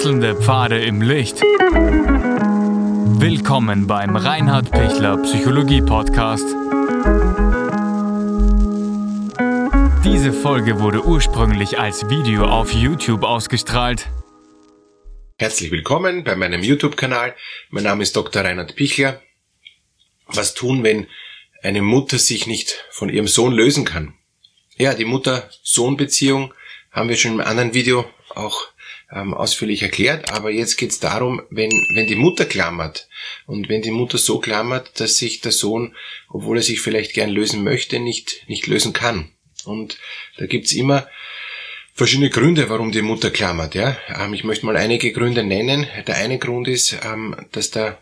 Wechselnde Pfade im Licht. Willkommen beim Reinhard Pichler Psychologie Podcast. Diese Folge wurde ursprünglich als Video auf YouTube ausgestrahlt. Herzlich willkommen bei meinem YouTube-Kanal. Mein Name ist Dr. Reinhard Pichler. Was tun, wenn eine Mutter sich nicht von ihrem Sohn lösen kann? Ja, die Mutter-Sohn-Beziehung haben wir schon im anderen Video auch ähm, ausführlich erklärt, aber jetzt geht es darum, wenn, wenn die Mutter klammert und wenn die Mutter so klammert, dass sich der Sohn, obwohl er sich vielleicht gern lösen möchte, nicht, nicht lösen kann. Und da gibt's immer verschiedene Gründe, warum die Mutter klammert. Ja? Ähm, ich möchte mal einige Gründe nennen. Der eine Grund ist, ähm, dass der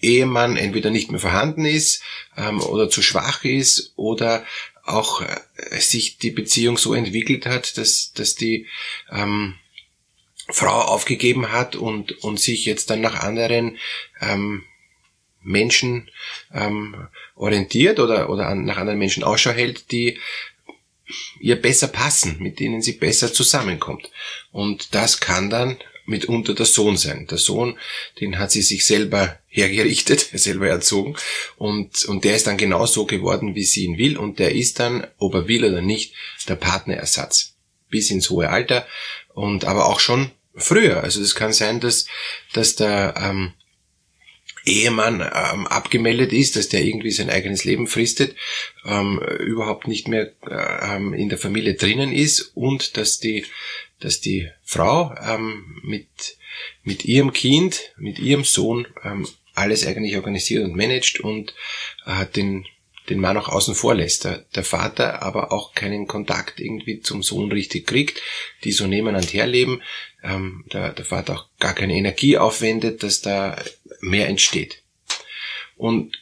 Ehemann entweder nicht mehr vorhanden ist ähm, oder zu schwach ist oder auch äh, sich die Beziehung so entwickelt hat, dass, dass die ähm, Frau aufgegeben hat und, und sich jetzt dann nach anderen ähm, Menschen ähm, orientiert oder, oder an, nach anderen Menschen Ausschau hält, die ihr besser passen, mit denen sie besser zusammenkommt. Und das kann dann mitunter der Sohn sein. Der Sohn, den hat sie sich selber hergerichtet, selber erzogen und, und der ist dann genau so geworden, wie sie ihn will und der ist dann, ob er will oder nicht, der Partnerersatz. Bis ins hohe Alter und aber auch schon früher. Also es kann sein, dass, dass der ähm, Ehemann ähm, abgemeldet ist, dass der irgendwie sein eigenes Leben fristet, ähm, überhaupt nicht mehr ähm, in der Familie drinnen ist und dass die, dass die Frau ähm, mit, mit ihrem Kind, mit ihrem Sohn ähm, alles eigentlich organisiert und managt und äh, den, den Mann auch außen vor lässt. Der, Vater aber auch keinen Kontakt irgendwie zum Sohn richtig kriegt, die so nebeneinander herleben, ähm, der, der Vater auch gar keine Energie aufwendet, dass da mehr entsteht. Und,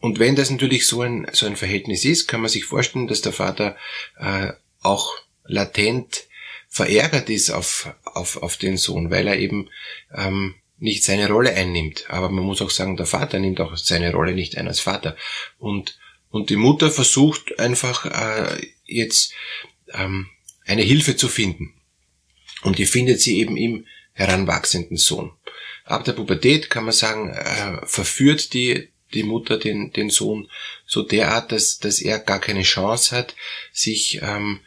und wenn das natürlich so ein, so ein Verhältnis ist, kann man sich vorstellen, dass der Vater äh, auch latent verärgert ist auf, auf, auf den Sohn, weil er eben ähm, nicht seine Rolle einnimmt. Aber man muss auch sagen, der Vater nimmt auch seine Rolle nicht ein als Vater. Und, und die Mutter versucht einfach äh, jetzt ähm, eine Hilfe zu finden. Und die findet sie eben im heranwachsenden Sohn. Ab der Pubertät kann man sagen, äh, verführt die, die Mutter den, den Sohn so derart, dass, dass er gar keine Chance hat, sich ähm,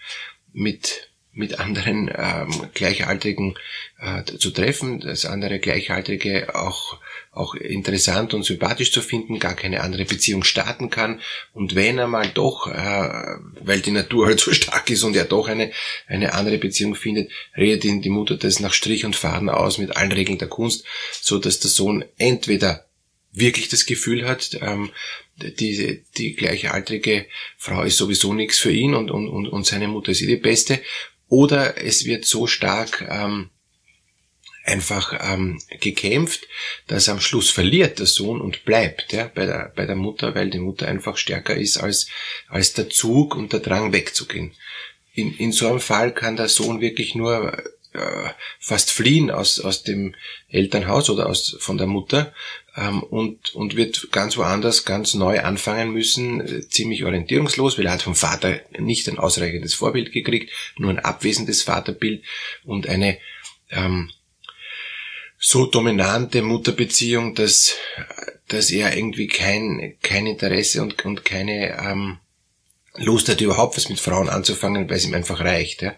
mit, mit anderen ähm, Gleichaltrigen äh, zu treffen, dass andere Gleichaltrige auch auch interessant und sympathisch zu finden, gar keine andere Beziehung starten kann. Und wenn er mal doch, äh, weil die Natur halt so stark ist und er doch eine, eine andere Beziehung findet, redet ihn die Mutter das nach Strich und Faden aus mit allen Regeln der Kunst, so dass der Sohn entweder wirklich das Gefühl hat, ähm, die, die gleichaltrige Frau ist sowieso nichts für ihn und, und, und seine Mutter ist eh die Beste, oder es wird so stark ähm, einfach ähm, gekämpft, dass am Schluss verliert der Sohn und bleibt ja, bei, der, bei der Mutter, weil die Mutter einfach stärker ist als, als der Zug und der Drang wegzugehen. In, in so einem Fall kann der Sohn wirklich nur äh, fast fliehen aus, aus dem Elternhaus oder aus, von der Mutter und, und wird ganz woanders ganz neu anfangen müssen, äh, ziemlich orientierungslos, weil er hat vom Vater nicht ein ausreichendes Vorbild gekriegt, nur ein abwesendes Vaterbild und eine ähm, so dominante Mutterbeziehung, dass, dass er irgendwie kein, kein Interesse und, und keine ähm, Lust hat, überhaupt was mit Frauen anzufangen, weil es ihm einfach reicht. Ja?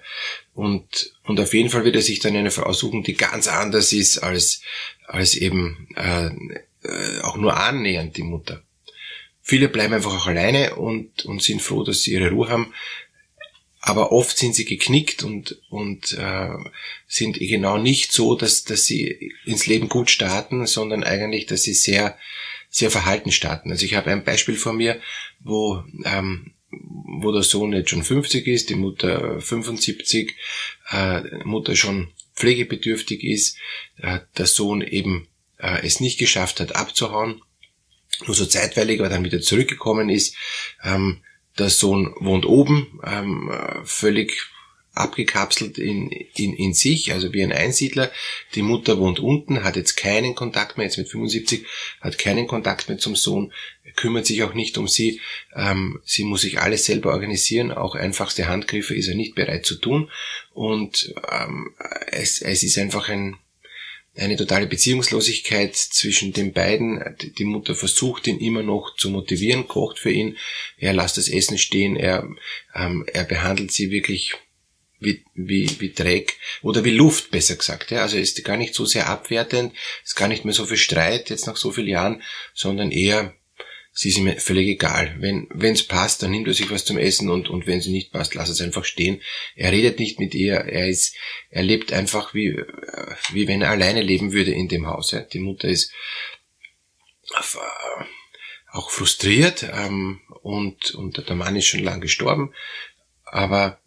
Und, und auf jeden Fall wird er sich dann eine Frau suchen, die ganz anders ist als, als eben äh, äh, auch nur annähernd die Mutter. Viele bleiben einfach auch alleine und, und sind froh, dass sie ihre Ruhe haben aber oft sind sie geknickt und, und äh, sind genau nicht so, dass, dass sie ins Leben gut starten, sondern eigentlich, dass sie sehr, sehr verhalten starten. Also ich habe ein Beispiel von mir, wo, ähm, wo der Sohn jetzt schon 50 ist, die Mutter 75, äh, Mutter schon pflegebedürftig ist, äh, der Sohn eben äh, es nicht geschafft hat abzuhauen, nur so zeitweilig, aber dann wieder zurückgekommen ist, ähm, der Sohn wohnt oben, ähm, völlig abgekapselt in, in, in sich, also wie ein Einsiedler. Die Mutter wohnt unten, hat jetzt keinen Kontakt mehr, jetzt mit 75, hat keinen Kontakt mehr zum Sohn, kümmert sich auch nicht um sie. Ähm, sie muss sich alles selber organisieren, auch einfachste Handgriffe ist er nicht bereit zu tun. Und ähm, es, es ist einfach ein, eine totale Beziehungslosigkeit zwischen den beiden. Die Mutter versucht ihn immer noch zu motivieren, kocht für ihn, er lässt das Essen stehen, er, ähm, er behandelt sie wirklich wie, wie, wie Dreck oder wie Luft, besser gesagt. Ja. Also ist gar nicht so sehr abwertend, ist gar nicht mehr so viel Streit jetzt nach so vielen Jahren, sondern eher sie ist ihm völlig egal. Wenn es passt, dann nimmt er sich was zum Essen und, und wenn sie nicht passt, lass es einfach stehen. Er redet nicht mit ihr, er ist, er lebt einfach wie, wie wenn er alleine leben würde in dem Haus. Die Mutter ist äh, auch frustriert ähm, und, und der Mann ist schon lang gestorben, aber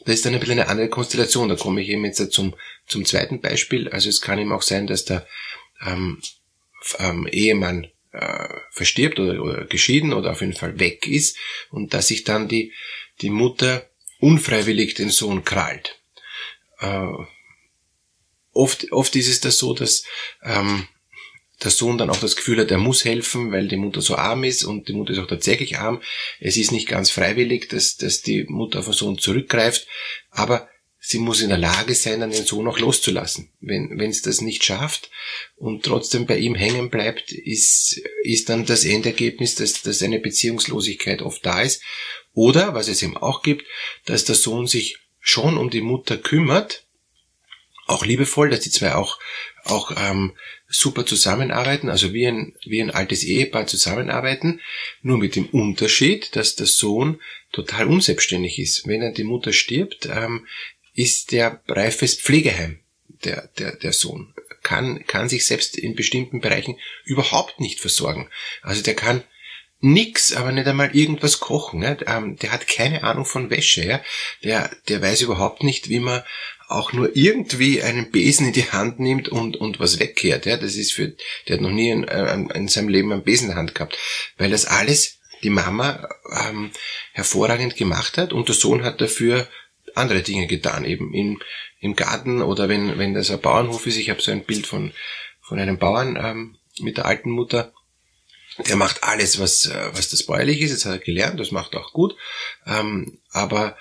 das ist dann ein bisschen eine andere Konstellation. Da komme ich eben jetzt zum, zum zweiten Beispiel. Also es kann eben auch sein, dass der ähm, ähm, Ehemann äh, verstirbt oder, oder geschieden oder auf jeden Fall weg ist und dass sich dann die, die Mutter unfreiwillig den Sohn krallt. Äh, oft, oft ist es das so, dass ähm, der Sohn dann auch das Gefühl hat, er muss helfen, weil die Mutter so arm ist und die Mutter ist auch tatsächlich arm. Es ist nicht ganz freiwillig, dass, dass die Mutter auf den Sohn zurückgreift, aber sie muss in der Lage sein, dann den Sohn auch loszulassen. Wenn es das nicht schafft und trotzdem bei ihm hängen bleibt, ist, ist dann das Endergebnis, dass, dass eine Beziehungslosigkeit oft da ist. Oder, was es eben auch gibt, dass der Sohn sich schon um die Mutter kümmert, auch liebevoll, dass die zwei auch, auch ähm, super zusammenarbeiten, also wie ein, wie ein altes Ehepaar zusammenarbeiten, nur mit dem Unterschied, dass der Sohn total unselbstständig ist. Wenn er die Mutter stirbt, ähm, ist der reifes Pflegeheim, der, der, der Sohn. Kann, kann sich selbst in bestimmten Bereichen überhaupt nicht versorgen. Also der kann nix, aber nicht einmal irgendwas kochen. Ne? Der hat keine Ahnung von Wäsche. Ja? Der, der weiß überhaupt nicht, wie man auch nur irgendwie einen Besen in die Hand nimmt und, und was wegkehrt. Ja? Das ist für, der hat noch nie in, in seinem Leben einen Besen in der Hand gehabt. Weil das alles die Mama ähm, hervorragend gemacht hat und der Sohn hat dafür andere Dinge getan, eben im, im Garten oder wenn, wenn das ein Bauernhof ist. Ich habe so ein Bild von, von einem Bauern ähm, mit der alten Mutter. Der macht alles, was, äh, was das bäuerlich ist. Jetzt hat er gelernt, das macht auch gut. Ähm, aber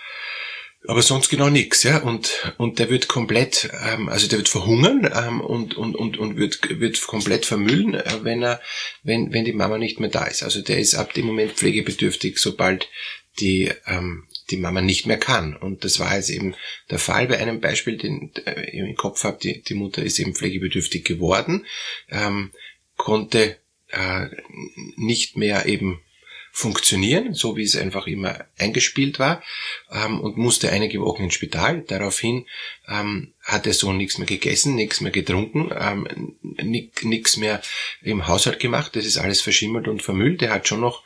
aber sonst genau nichts, ja. Und und der wird komplett, ähm, also der wird verhungern ähm, und und und und wird wird komplett vermüllen, äh, wenn er wenn wenn die Mama nicht mehr da ist. Also der ist ab dem Moment pflegebedürftig, sobald die ähm, die Mama nicht mehr kann. Und das war jetzt eben der Fall bei einem Beispiel, den äh, ich im Kopf habe. Die, die Mutter ist eben pflegebedürftig geworden, ähm, konnte äh, nicht mehr eben funktionieren, so wie es einfach immer eingespielt war, ähm, und musste einige Wochen ins Spital. Daraufhin ähm, hat der Sohn nichts mehr gegessen, nichts mehr getrunken, ähm, nichts mehr im Haushalt gemacht. Das ist alles verschimmelt und vermüllt. Er hat schon noch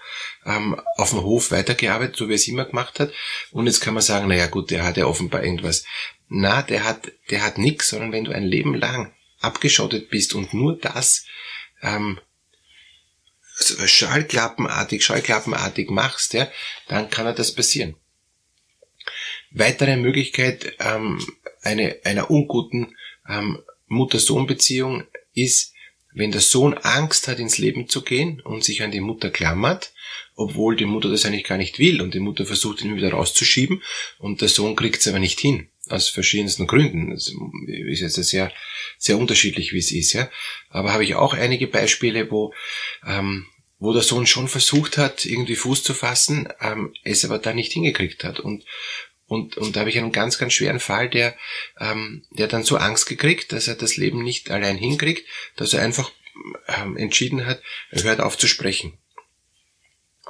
ähm, auf dem Hof weitergearbeitet, so wie er es immer gemacht hat. Und jetzt kann man sagen, naja gut, der hat ja offenbar irgendwas. Na, der hat, der hat nichts, sondern wenn du ein Leben lang abgeschottet bist und nur das ähm, schallklappenartig, schallklappenartig machst, ja, dann kann er das passieren. Weitere Möglichkeit ähm, eine, einer unguten ähm, Mutter-Sohn-Beziehung ist, wenn der Sohn Angst hat, ins Leben zu gehen und sich an die Mutter klammert, obwohl die Mutter das eigentlich gar nicht will und die Mutter versucht ihn wieder rauszuschieben und der Sohn kriegt es aber nicht hin aus verschiedensten Gründen. Das ist jetzt sehr, sehr unterschiedlich, wie es ist, ja. Aber habe ich auch einige Beispiele, wo, ähm, wo der Sohn schon versucht hat, irgendwie Fuß zu fassen, ähm, es aber da nicht hingekriegt hat. Und, und, und da habe ich einen ganz, ganz schweren Fall, der, ähm, der dann so Angst gekriegt, dass er das Leben nicht allein hinkriegt, dass er einfach ähm, entschieden hat, er hört auf zu sprechen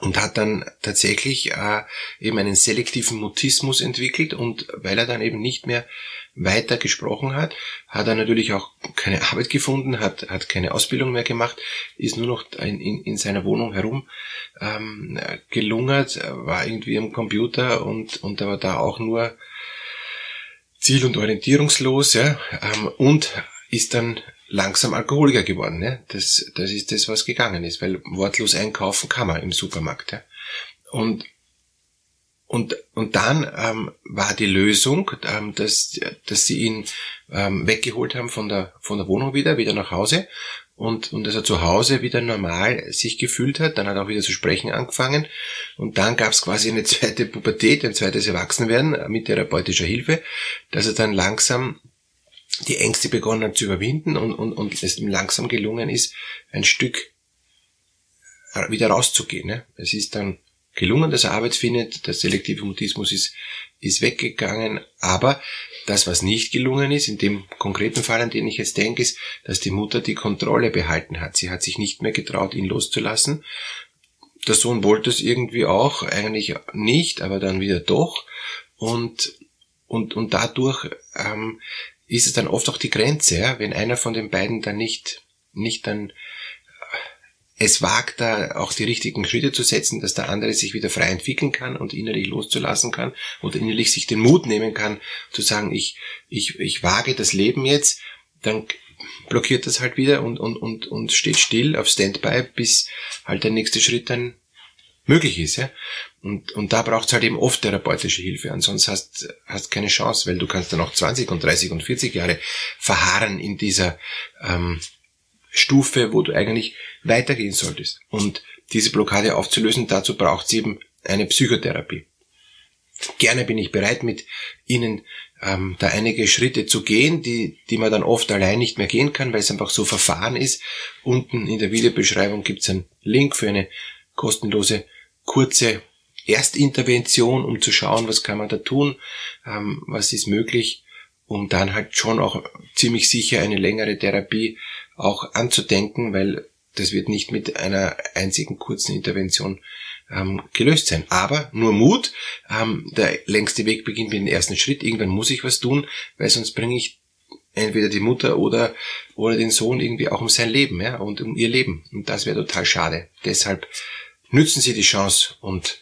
und hat dann tatsächlich äh, eben einen selektiven Mutismus entwickelt und weil er dann eben nicht mehr weiter gesprochen hat, hat er natürlich auch keine Arbeit gefunden, hat, hat keine Ausbildung mehr gemacht, ist nur noch in, in, in seiner Wohnung herum ähm, gelungert, war irgendwie am Computer und, und er war da auch nur ziel- und orientierungslos ja, ähm, und ist dann langsam Alkoholiker geworden. Ne? Das, das ist das, was gegangen ist, weil wortlos einkaufen kann man im Supermarkt. Ja? Und und, und dann ähm, war die Lösung, ähm, dass, dass sie ihn ähm, weggeholt haben von der, von der Wohnung wieder, wieder nach Hause und, und dass er zu Hause wieder normal sich gefühlt hat. Dann hat er auch wieder zu sprechen angefangen und dann gab es quasi eine zweite Pubertät, ein zweites Erwachsenwerden mit therapeutischer Hilfe, dass er dann langsam die Ängste begonnen zu überwinden und, und, und es ihm langsam gelungen ist, ein Stück wieder rauszugehen. Ne? Es ist dann gelungen, dass er Arbeit findet, der selektive Mutismus ist, ist weggegangen, aber das, was nicht gelungen ist, in dem konkreten Fall, an den ich jetzt denke, ist, dass die Mutter die Kontrolle behalten hat. Sie hat sich nicht mehr getraut, ihn loszulassen. Der Sohn wollte es irgendwie auch, eigentlich nicht, aber dann wieder doch. Und, und, und dadurch ähm, ist es dann oft auch die Grenze, ja? wenn einer von den beiden dann nicht, nicht dann es wagt, da auch die richtigen Schritte zu setzen, dass der andere sich wieder frei entwickeln kann und innerlich loszulassen kann oder innerlich sich den Mut nehmen kann, zu sagen, ich, ich, ich wage das Leben jetzt, dann blockiert das halt wieder und, und, und, und steht still auf Standby, bis halt der nächste Schritt dann möglich ist. Ja? Und, und da braucht es halt eben oft therapeutische Hilfe. Ansonsten hast hast keine Chance, weil du kannst dann auch 20 und 30 und 40 Jahre verharren in dieser ähm, Stufe, wo du eigentlich weitergehen solltest. Und diese Blockade aufzulösen, dazu braucht es eben eine Psychotherapie. Gerne bin ich bereit, mit Ihnen ähm, da einige Schritte zu gehen, die, die man dann oft allein nicht mehr gehen kann, weil es einfach so verfahren ist. Unten in der Videobeschreibung gibt es einen Link für eine kostenlose, kurze Erstintervention, um zu schauen, was kann man da tun, ähm, was ist möglich, um dann halt schon auch ziemlich sicher eine längere Therapie auch anzudenken, weil das wird nicht mit einer einzigen kurzen Intervention ähm, gelöst sein. Aber nur Mut. Ähm, der längste Weg beginnt mit dem ersten Schritt. Irgendwann muss ich was tun, weil sonst bringe ich entweder die Mutter oder, oder den Sohn irgendwie auch um sein Leben ja, und um ihr Leben. Und das wäre total schade. Deshalb nützen Sie die Chance und